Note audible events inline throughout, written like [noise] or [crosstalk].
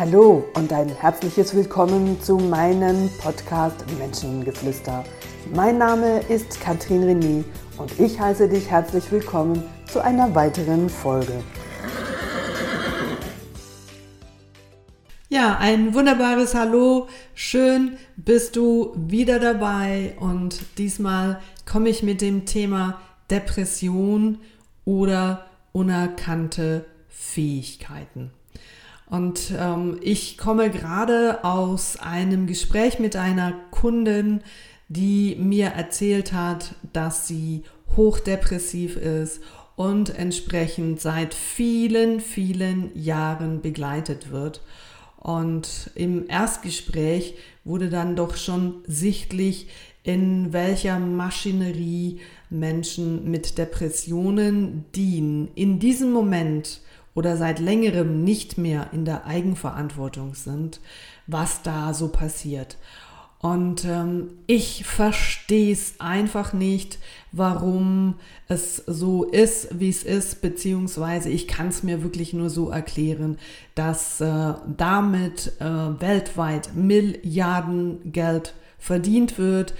Hallo und ein herzliches Willkommen zu meinem Podcast Menschengeflüster. Mein Name ist Katrin René und ich heiße dich herzlich willkommen zu einer weiteren Folge. Ja, ein wunderbares Hallo. Schön bist du wieder dabei und diesmal komme ich mit dem Thema Depression oder unerkannte Fähigkeiten. Und ähm, ich komme gerade aus einem Gespräch mit einer Kundin, die mir erzählt hat, dass sie hochdepressiv ist und entsprechend seit vielen, vielen Jahren begleitet wird. Und im Erstgespräch wurde dann doch schon sichtlich, in welcher Maschinerie Menschen mit Depressionen dienen. In diesem Moment oder seit längerem nicht mehr in der Eigenverantwortung sind, was da so passiert. Und ähm, ich verstehe es einfach nicht, warum es so ist, wie es ist, beziehungsweise ich kann es mir wirklich nur so erklären, dass äh, damit äh, weltweit Milliarden Geld verdient wird,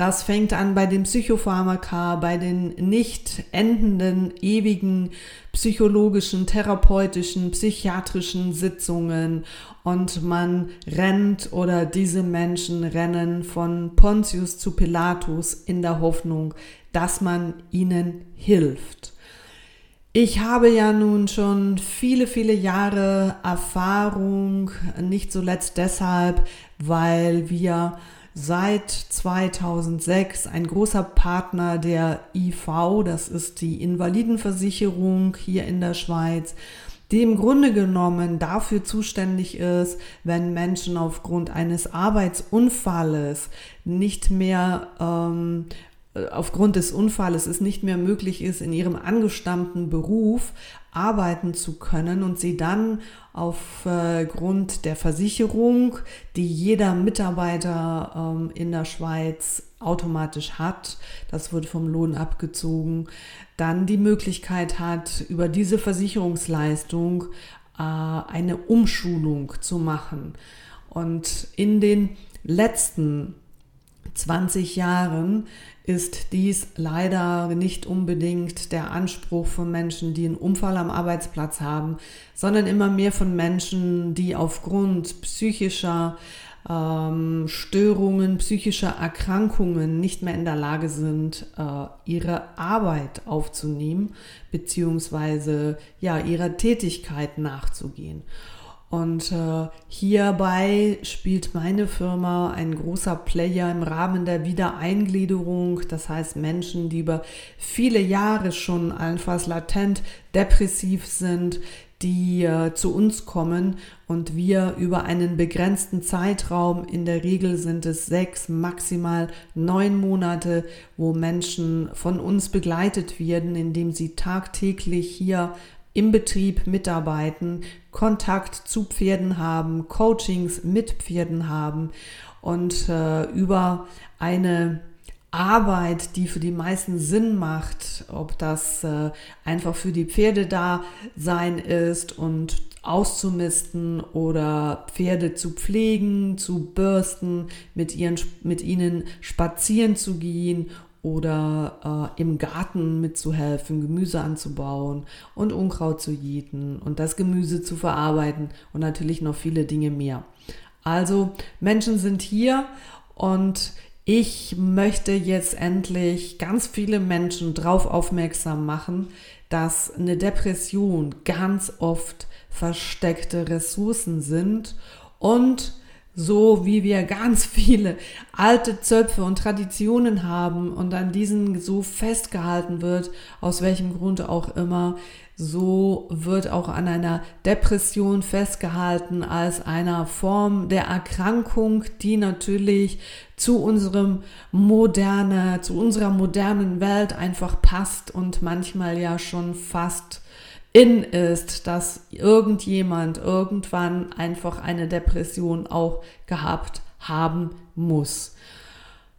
das fängt an bei den Psychopharmaka, bei den nicht endenden, ewigen psychologischen, therapeutischen, psychiatrischen Sitzungen und man rennt oder diese Menschen rennen von Pontius zu Pilatus in der Hoffnung, dass man ihnen hilft. Ich habe ja nun schon viele, viele Jahre Erfahrung, nicht zuletzt deshalb, weil wir seit 2006 ein großer Partner der IV, das ist die Invalidenversicherung hier in der Schweiz, die im Grunde genommen dafür zuständig ist, wenn Menschen aufgrund eines Arbeitsunfalles nicht mehr ähm, aufgrund des Unfalles es nicht mehr möglich ist, in ihrem angestammten Beruf arbeiten zu können und sie dann aufgrund äh, der Versicherung, die jeder Mitarbeiter ähm, in der Schweiz automatisch hat, das wird vom Lohn abgezogen, dann die Möglichkeit hat, über diese Versicherungsleistung äh, eine Umschulung zu machen. Und in den letzten 20 Jahren ist dies leider nicht unbedingt der Anspruch von Menschen, die einen Unfall am Arbeitsplatz haben, sondern immer mehr von Menschen, die aufgrund psychischer ähm, Störungen, psychischer Erkrankungen nicht mehr in der Lage sind, äh, ihre Arbeit aufzunehmen, beziehungsweise ja, ihrer Tätigkeit nachzugehen. Und äh, hierbei spielt meine Firma ein großer Player im Rahmen der Wiedereingliederung. Das heißt Menschen, die über viele Jahre schon einfach latent depressiv sind, die äh, zu uns kommen und wir über einen begrenzten Zeitraum, in der Regel sind es sechs, maximal neun Monate, wo Menschen von uns begleitet werden, indem sie tagtäglich hier im Betrieb mitarbeiten, Kontakt zu Pferden haben, Coachings mit Pferden haben und äh, über eine Arbeit, die für die meisten Sinn macht, ob das äh, einfach für die Pferde da sein ist und auszumisten oder Pferde zu pflegen, zu bürsten, mit, ihren, mit ihnen spazieren zu gehen oder äh, im Garten mitzuhelfen, Gemüse anzubauen und Unkraut zu jäten und das Gemüse zu verarbeiten und natürlich noch viele Dinge mehr. Also Menschen sind hier und ich möchte jetzt endlich ganz viele Menschen darauf aufmerksam machen, dass eine Depression ganz oft versteckte Ressourcen sind und so wie wir ganz viele alte Zöpfe und Traditionen haben und an diesen so festgehalten wird, aus welchem Grund auch immer, so wird auch an einer Depression festgehalten als einer Form der Erkrankung, die natürlich zu unserem moderne, zu unserer modernen Welt einfach passt und manchmal ja schon fast in ist, dass irgendjemand irgendwann einfach eine Depression auch gehabt haben muss.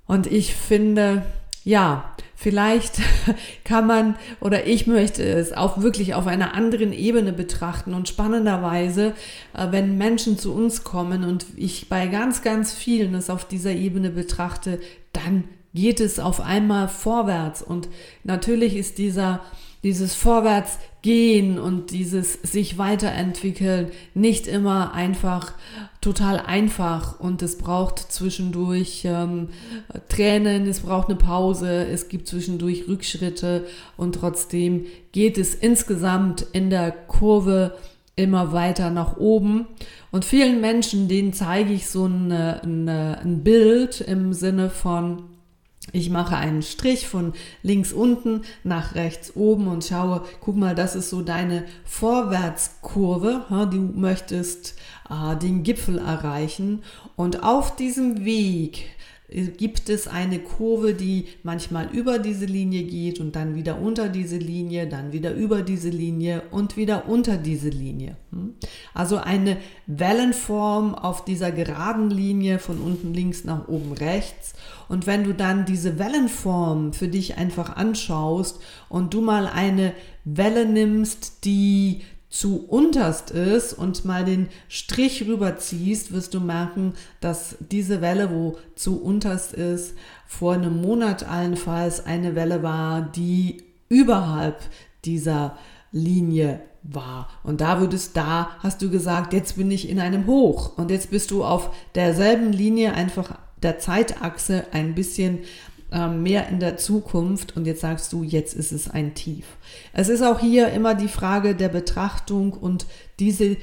Und ich finde, ja, Vielleicht [laughs] kann man oder ich möchte es auch wirklich auf einer anderen Ebene betrachten und spannenderweise, äh, wenn Menschen zu uns kommen und ich bei ganz, ganz vielen es auf dieser Ebene betrachte, dann geht es auf einmal vorwärts und natürlich ist dieser dieses Vorwärtsgehen und dieses sich weiterentwickeln nicht immer einfach total einfach und es braucht zwischendurch ähm, Tränen, es braucht eine Pause, es gibt zwischendurch Rückschritte und trotzdem geht es insgesamt in der Kurve immer weiter nach oben. Und vielen Menschen, denen zeige ich so ein, ein, ein Bild im Sinne von, ich mache einen Strich von links unten nach rechts oben und schaue, guck mal, das ist so deine Vorwärtskurve. Du möchtest äh, den Gipfel erreichen und auf diesem Weg gibt es eine Kurve, die manchmal über diese Linie geht und dann wieder unter diese Linie, dann wieder über diese Linie und wieder unter diese Linie. Hm? Also eine Wellenform auf dieser geraden Linie von unten links nach oben rechts. Und wenn du dann diese Wellenform für dich einfach anschaust und du mal eine Welle nimmst, die zu unterst ist und mal den Strich rüberziehst, wirst du merken, dass diese Welle, wo zu unterst ist, vor einem Monat allenfalls eine Welle war, die überhalb dieser Linie war. Und da würdest da, hast du gesagt, jetzt bin ich in einem Hoch und jetzt bist du auf derselben Linie einfach der Zeitachse ein bisschen mehr in der Zukunft und jetzt sagst du, jetzt ist es ein Tief. Es ist auch hier immer die Frage der Betrachtung und diese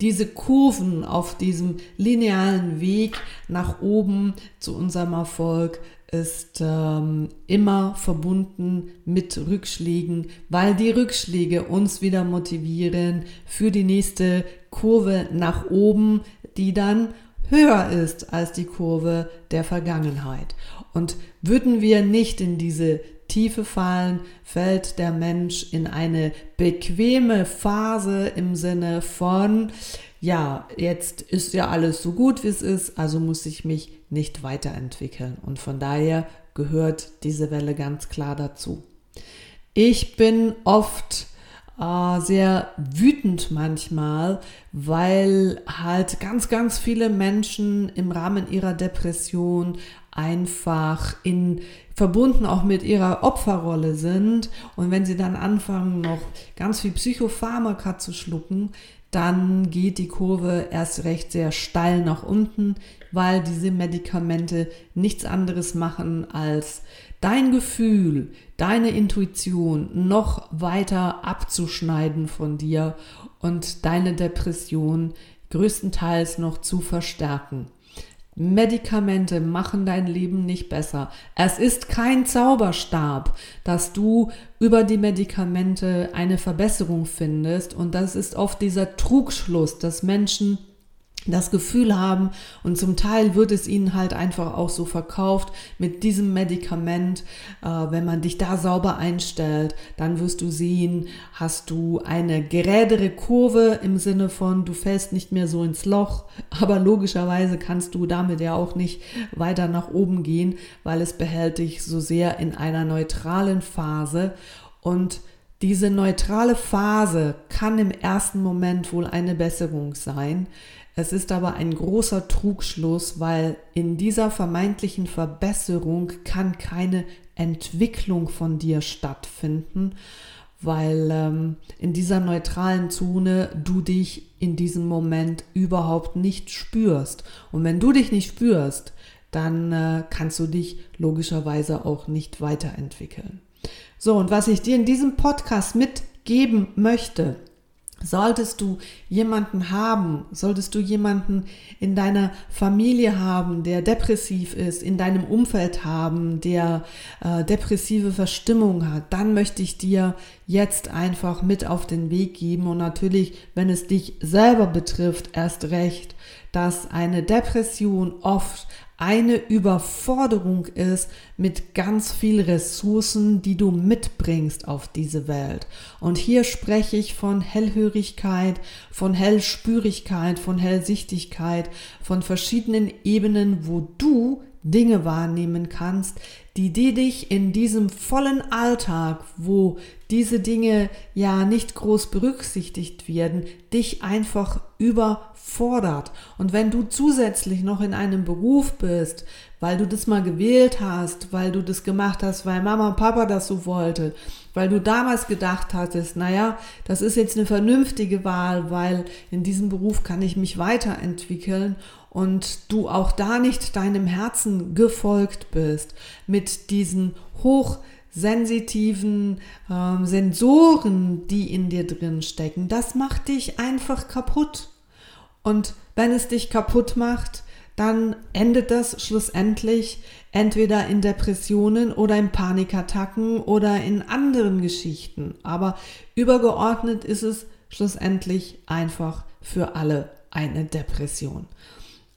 diese Kurven auf diesem linearen Weg nach oben zu unserem Erfolg ist ähm, immer verbunden mit Rückschlägen, weil die Rückschläge uns wieder motivieren für die nächste Kurve nach oben, die dann höher ist als die Kurve der Vergangenheit. Und würden wir nicht in diese Tiefe fallen, fällt der Mensch in eine bequeme Phase im Sinne von, ja, jetzt ist ja alles so gut, wie es ist, also muss ich mich nicht weiterentwickeln. Und von daher gehört diese Welle ganz klar dazu. Ich bin oft äh, sehr wütend manchmal, weil halt ganz, ganz viele Menschen im Rahmen ihrer Depression einfach in verbunden auch mit ihrer Opferrolle sind. Und wenn sie dann anfangen noch ganz viel Psychopharmaka zu schlucken, dann geht die Kurve erst recht sehr steil nach unten, weil diese Medikamente nichts anderes machen als dein Gefühl, deine Intuition noch weiter abzuschneiden von dir und deine Depression größtenteils noch zu verstärken. Medikamente machen dein Leben nicht besser. Es ist kein Zauberstab, dass du über die Medikamente eine Verbesserung findest. Und das ist oft dieser Trugschluss, dass Menschen das Gefühl haben. Und zum Teil wird es ihnen halt einfach auch so verkauft mit diesem Medikament, äh, wenn man dich da sauber einstellt, dann wirst du sehen, hast du eine gerädere Kurve im Sinne von, du fällst nicht mehr so ins Loch, [laughs] aber logischerweise kannst du damit ja auch nicht weiter nach oben gehen, weil es behält dich so sehr in einer neutralen Phase. Und diese neutrale Phase kann im ersten Moment wohl eine Besserung sein. Es ist aber ein großer Trugschluss, weil in dieser vermeintlichen Verbesserung kann keine Entwicklung von dir stattfinden, weil ähm, in dieser neutralen Zone du dich in diesem Moment überhaupt nicht spürst. Und wenn du dich nicht spürst, dann äh, kannst du dich logischerweise auch nicht weiterentwickeln. So, und was ich dir in diesem Podcast mitgeben möchte, Solltest du jemanden haben, solltest du jemanden in deiner Familie haben, der depressiv ist, in deinem Umfeld haben, der äh, depressive Verstimmung hat, dann möchte ich dir jetzt einfach mit auf den Weg geben. Und natürlich, wenn es dich selber betrifft, erst recht, dass eine Depression oft eine Überforderung ist mit ganz viel Ressourcen, die du mitbringst auf diese Welt. Und hier spreche ich von Hellhörigkeit, von Hellspürigkeit, von Hellsichtigkeit, von verschiedenen Ebenen, wo du Dinge wahrnehmen kannst, die, die dich in diesem vollen Alltag, wo diese Dinge ja nicht groß berücksichtigt werden, dich einfach überfordert. Und wenn du zusätzlich noch in einem Beruf bist, weil du das mal gewählt hast, weil du das gemacht hast, weil Mama und Papa das so wollte, weil du damals gedacht hattest, naja, das ist jetzt eine vernünftige Wahl, weil in diesem Beruf kann ich mich weiterentwickeln und du auch da nicht deinem Herzen gefolgt bist mit diesen hochsensitiven ähm, Sensoren, die in dir drin stecken, das macht dich einfach kaputt. Und wenn es dich kaputt macht, dann endet das schlussendlich entweder in Depressionen oder in Panikattacken oder in anderen Geschichten. Aber übergeordnet ist es schlussendlich einfach für alle eine Depression.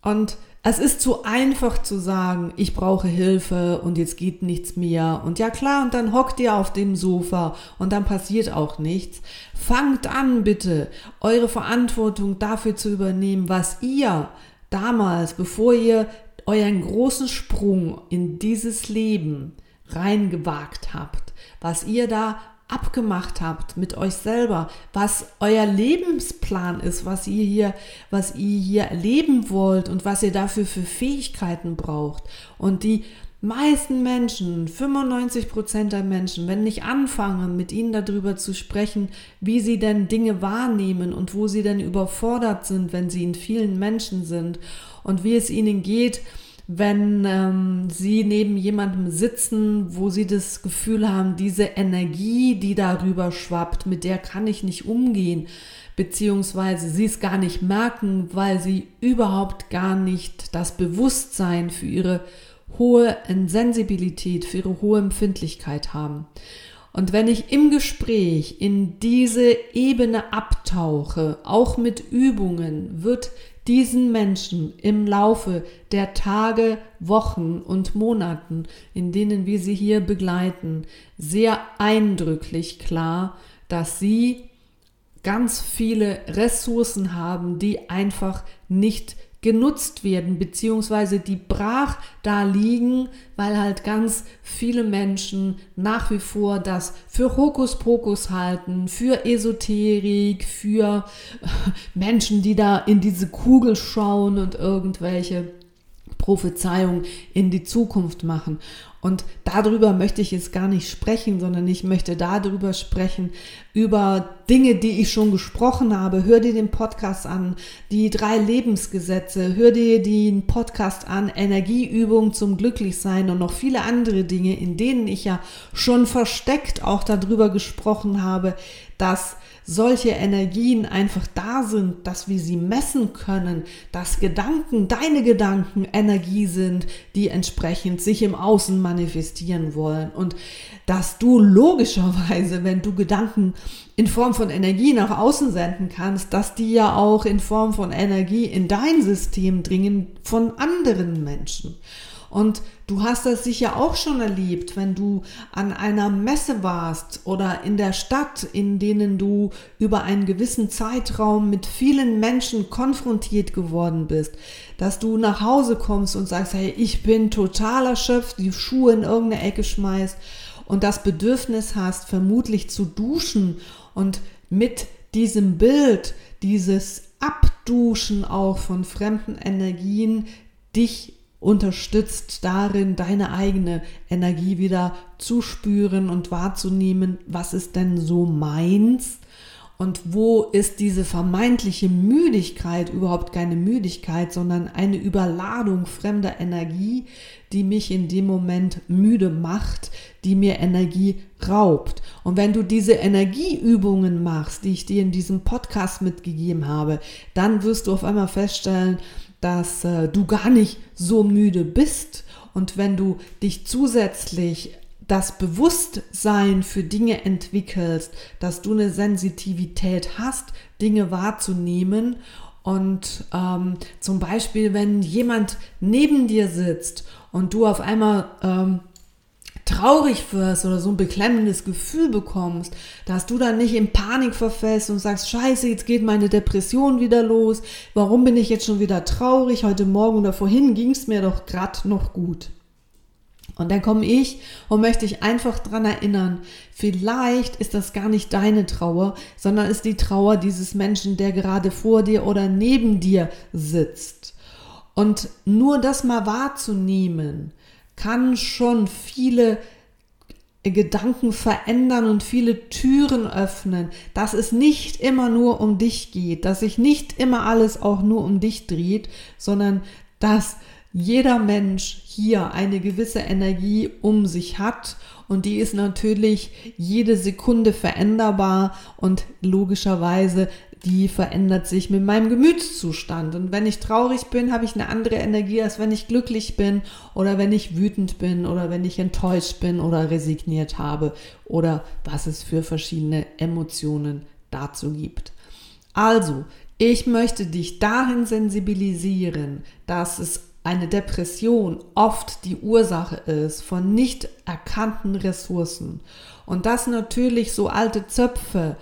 Und es ist zu einfach zu sagen, ich brauche Hilfe und jetzt geht nichts mehr. Und ja klar, und dann hockt ihr auf dem Sofa und dann passiert auch nichts. Fangt an, bitte, eure Verantwortung dafür zu übernehmen, was ihr damals, bevor ihr euren großen Sprung in dieses Leben reingewagt habt, was ihr da abgemacht habt mit euch selber, was euer Lebensplan ist, was ihr hier, was ihr hier erleben wollt und was ihr dafür für Fähigkeiten braucht. Und die meisten Menschen, 95 Prozent der Menschen, wenn nicht anfangen, mit ihnen darüber zu sprechen, wie sie denn Dinge wahrnehmen und wo sie denn überfordert sind, wenn sie in vielen Menschen sind und wie es ihnen geht, wenn ähm, sie neben jemandem sitzen, wo sie das Gefühl haben, diese Energie, die darüber schwappt, mit der kann ich nicht umgehen, beziehungsweise sie es gar nicht merken, weil sie überhaupt gar nicht das Bewusstsein für ihre hohe Sensibilität, für ihre hohe Empfindlichkeit haben. Und wenn ich im Gespräch in diese Ebene abtauche, auch mit Übungen, wird diesen Menschen im Laufe der Tage, Wochen und Monaten, in denen wir sie hier begleiten, sehr eindrücklich klar, dass sie ganz viele Ressourcen haben, die einfach nicht genutzt werden, beziehungsweise die brach da liegen, weil halt ganz viele Menschen nach wie vor das für Hokuspokus halten, für Esoterik, für Menschen, die da in diese Kugel schauen und irgendwelche Prophezeiungen in die Zukunft machen. Und darüber möchte ich jetzt gar nicht sprechen, sondern ich möchte darüber sprechen, über Dinge, die ich schon gesprochen habe. Hör dir den Podcast an, die drei Lebensgesetze, hör dir den Podcast an, Energieübung zum Glücklichsein und noch viele andere Dinge, in denen ich ja schon versteckt auch darüber gesprochen habe, dass solche Energien einfach da sind, dass wir sie messen können, dass Gedanken, deine Gedanken Energie sind, die entsprechend sich im Außen manifestieren wollen und dass du logischerweise, wenn du Gedanken in Form von Energie nach außen senden kannst, dass die ja auch in Form von Energie in dein System dringen von anderen Menschen. Und du hast das sicher auch schon erlebt, wenn du an einer Messe warst oder in der Stadt, in denen du über einen gewissen Zeitraum mit vielen Menschen konfrontiert geworden bist, dass du nach Hause kommst und sagst, hey, ich bin total erschöpft, die Schuhe in irgendeine Ecke schmeißt und das Bedürfnis hast, vermutlich zu duschen und mit diesem Bild, dieses Abduschen auch von fremden Energien, dich unterstützt darin, deine eigene Energie wieder zu spüren und wahrzunehmen, was ist denn so meins und wo ist diese vermeintliche Müdigkeit überhaupt keine Müdigkeit, sondern eine Überladung fremder Energie, die mich in dem Moment müde macht, die mir Energie raubt. Und wenn du diese Energieübungen machst, die ich dir in diesem Podcast mitgegeben habe, dann wirst du auf einmal feststellen, dass äh, du gar nicht so müde bist. Und wenn du dich zusätzlich das Bewusstsein für Dinge entwickelst, dass du eine Sensitivität hast, Dinge wahrzunehmen und ähm, zum Beispiel, wenn jemand neben dir sitzt und du auf einmal ähm, traurig wirst oder so ein beklemmendes Gefühl bekommst, dass du dann nicht in Panik verfällst und sagst, scheiße, jetzt geht meine Depression wieder los, warum bin ich jetzt schon wieder traurig, heute Morgen oder vorhin ging es mir doch gerade noch gut. Und dann komme ich und möchte dich einfach dran erinnern, vielleicht ist das gar nicht deine Trauer, sondern ist die Trauer dieses Menschen, der gerade vor dir oder neben dir sitzt. Und nur das mal wahrzunehmen, kann schon viele Gedanken verändern und viele Türen öffnen, dass es nicht immer nur um dich geht, dass sich nicht immer alles auch nur um dich dreht, sondern dass jeder Mensch hier eine gewisse Energie um sich hat und die ist natürlich jede Sekunde veränderbar und logischerweise die verändert sich mit meinem Gemütszustand. Und wenn ich traurig bin, habe ich eine andere Energie, als wenn ich glücklich bin oder wenn ich wütend bin oder wenn ich enttäuscht bin oder resigniert habe oder was es für verschiedene Emotionen dazu gibt. Also, ich möchte dich dahin sensibilisieren, dass es eine Depression oft die Ursache ist von nicht erkannten Ressourcen. Und dass natürlich so alte Zöpfe,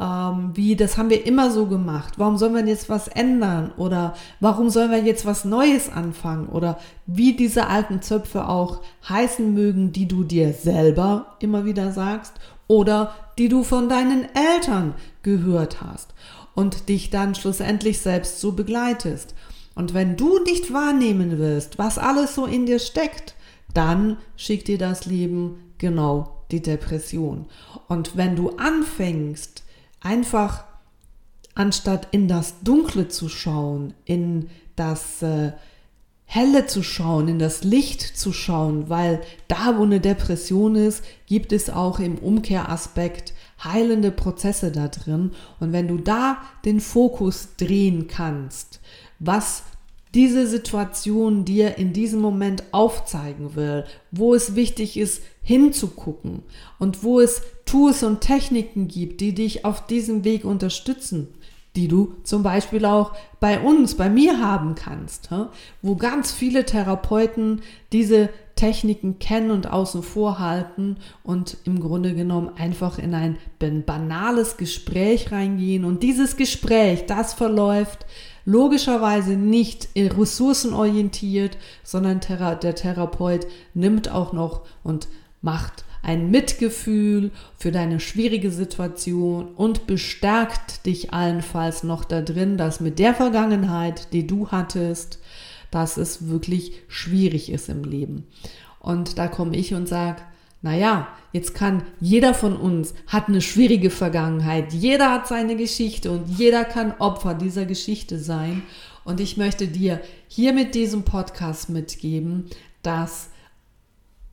ähm, wie das haben wir immer so gemacht, warum sollen wir jetzt was ändern oder warum sollen wir jetzt was Neues anfangen oder wie diese alten Zöpfe auch heißen mögen, die du dir selber immer wieder sagst oder die du von deinen Eltern gehört hast und dich dann schlussendlich selbst so begleitest. Und wenn du nicht wahrnehmen willst, was alles so in dir steckt, dann schickt dir das Leben genau die Depression. Und wenn du anfängst, einfach anstatt in das Dunkle zu schauen, in das äh, Helle zu schauen, in das Licht zu schauen, weil da, wo eine Depression ist, gibt es auch im Umkehraspekt heilende Prozesse da drin. Und wenn du da den Fokus drehen kannst, was diese Situation dir in diesem Moment aufzeigen will, wo es wichtig ist, hinzugucken und wo es Tools und Techniken gibt, die dich auf diesem Weg unterstützen, die du zum Beispiel auch bei uns, bei mir haben kannst, wo ganz viele Therapeuten diese Techniken kennen und außen vor halten und im Grunde genommen einfach in ein banales Gespräch reingehen. Und dieses Gespräch, das verläuft logischerweise nicht ressourcenorientiert, sondern der Therapeut nimmt auch noch und macht ein Mitgefühl für deine schwierige Situation und bestärkt dich allenfalls noch da drin, dass mit der Vergangenheit, die du hattest, dass es wirklich schwierig ist im Leben. Und da komme ich und sage, naja, jetzt kann jeder von uns hat eine schwierige Vergangenheit, jeder hat seine Geschichte und jeder kann Opfer dieser Geschichte sein. Und ich möchte dir hier mit diesem Podcast mitgeben, dass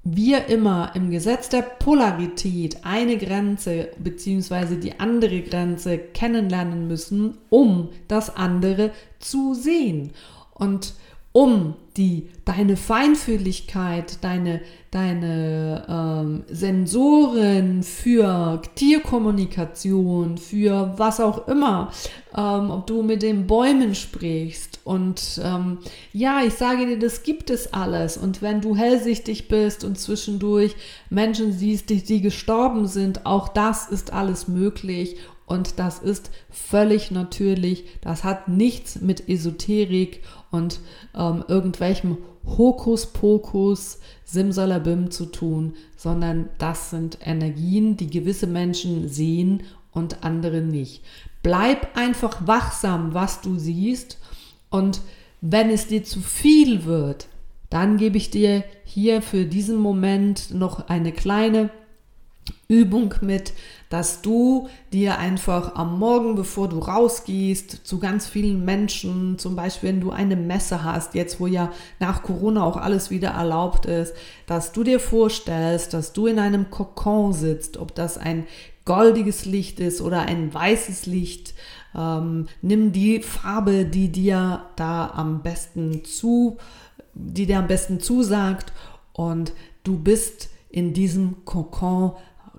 wir immer im Gesetz der Polarität eine Grenze bzw. die andere Grenze kennenlernen müssen, um das andere zu sehen. Und um die, deine Feinfühligkeit, deine, deine ähm, Sensoren für Tierkommunikation, für was auch immer, ähm, ob du mit den Bäumen sprichst. Und ähm, ja, ich sage dir, das gibt es alles. Und wenn du hellsichtig bist und zwischendurch Menschen siehst, die, die gestorben sind, auch das ist alles möglich. Und das ist völlig natürlich. Das hat nichts mit Esoterik und ähm, irgendwelchem Hokuspokus, Simsalabim zu tun, sondern das sind Energien, die gewisse Menschen sehen und andere nicht. Bleib einfach wachsam, was du siehst und wenn es dir zu viel wird, dann gebe ich dir hier für diesen Moment noch eine kleine Übung mit, dass du dir einfach am Morgen, bevor du rausgehst, zu ganz vielen Menschen, zum Beispiel wenn du eine Messe hast, jetzt wo ja nach Corona auch alles wieder erlaubt ist, dass du dir vorstellst, dass du in einem Kokon sitzt, ob das ein goldiges Licht ist oder ein weißes Licht. Ähm, nimm die Farbe, die dir da am besten zu, die dir am besten zusagt und du bist in diesem Kokon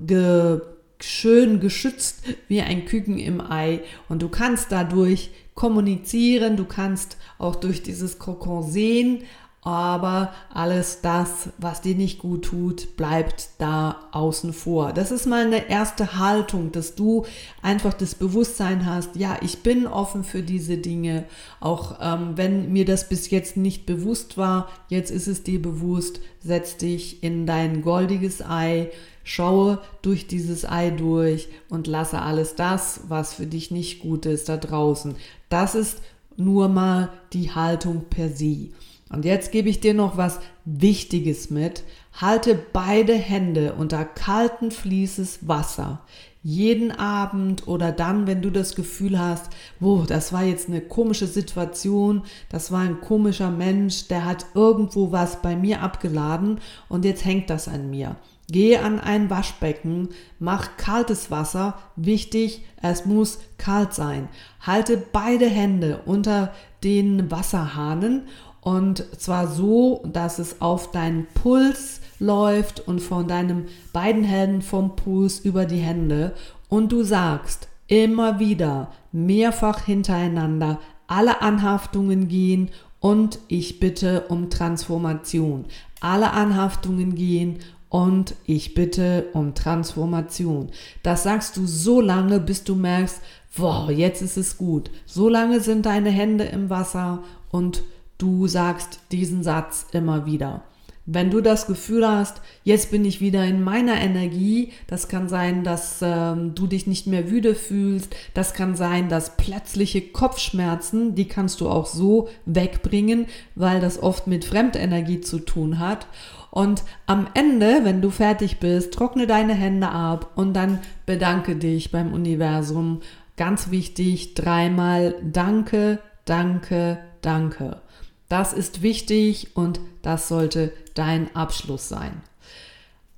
ge, schön geschützt wie ein Küken im Ei und du kannst dadurch kommunizieren, du kannst auch durch dieses Kokon sehen aber alles das, was dir nicht gut tut, bleibt da außen vor. Das ist mal eine erste Haltung, dass du einfach das Bewusstsein hast, ja, ich bin offen für diese Dinge, auch ähm, wenn mir das bis jetzt nicht bewusst war, jetzt ist es dir bewusst, setz dich in dein goldiges Ei, schaue durch dieses Ei durch und lasse alles das, was für dich nicht gut ist, da draußen. Das ist nur mal die Haltung per se. Und jetzt gebe ich dir noch was Wichtiges mit. Halte beide Hände unter kalten Fließes Wasser. Jeden Abend oder dann, wenn du das Gefühl hast, wo, das war jetzt eine komische Situation, das war ein komischer Mensch, der hat irgendwo was bei mir abgeladen und jetzt hängt das an mir. Gehe an ein Waschbecken, mach kaltes Wasser. Wichtig, es muss kalt sein. Halte beide Hände unter den Wasserhahnen und zwar so, dass es auf deinen Puls läuft und von deinen beiden Händen vom Puls über die Hände und du sagst immer wieder mehrfach hintereinander alle Anhaftungen gehen und ich bitte um Transformation. Alle Anhaftungen gehen und ich bitte um Transformation. Das sagst du so lange, bis du merkst, wow, jetzt ist es gut. So lange sind deine Hände im Wasser und du sagst diesen Satz immer wieder. Wenn du das Gefühl hast, jetzt bin ich wieder in meiner Energie, das kann sein, dass ähm, du dich nicht mehr müde fühlst, das kann sein, dass plötzliche Kopfschmerzen, die kannst du auch so wegbringen, weil das oft mit Fremdenergie zu tun hat. Und am Ende, wenn du fertig bist, trockne deine Hände ab und dann bedanke dich beim Universum. Ganz wichtig, dreimal Danke, Danke, Danke. Das ist wichtig und das sollte dein Abschluss sein.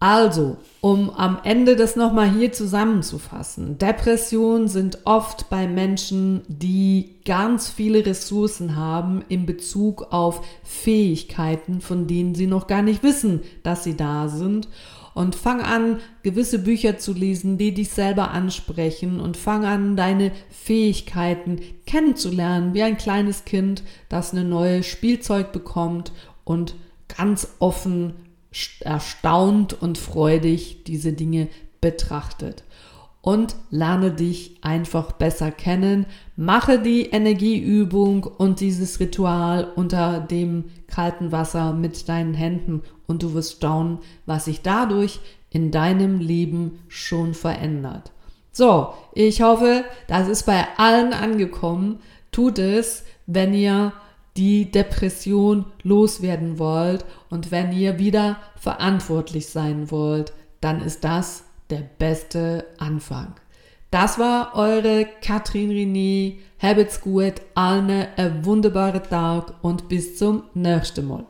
Also, um am Ende das nochmal hier zusammenzufassen. Depressionen sind oft bei Menschen, die ganz viele Ressourcen haben in Bezug auf Fähigkeiten, von denen sie noch gar nicht wissen, dass sie da sind und fang an, gewisse Bücher zu lesen, die dich selber ansprechen und fang an, deine Fähigkeiten kennenzulernen, wie ein kleines Kind, das eine neue Spielzeug bekommt und ganz offen, erstaunt und freudig diese Dinge betrachtet und lerne dich einfach besser kennen. Mache die Energieübung und dieses Ritual unter dem kalten Wasser mit deinen Händen und du wirst staunen, was sich dadurch in deinem Leben schon verändert. So, ich hoffe, das ist bei allen angekommen. Tut es, wenn ihr die Depression loswerden wollt und wenn ihr wieder verantwortlich sein wollt, dann ist das der beste Anfang. Das war eure Katrin René. Habt's gut, allen einen wunderbaren Tag und bis zum nächsten Mal.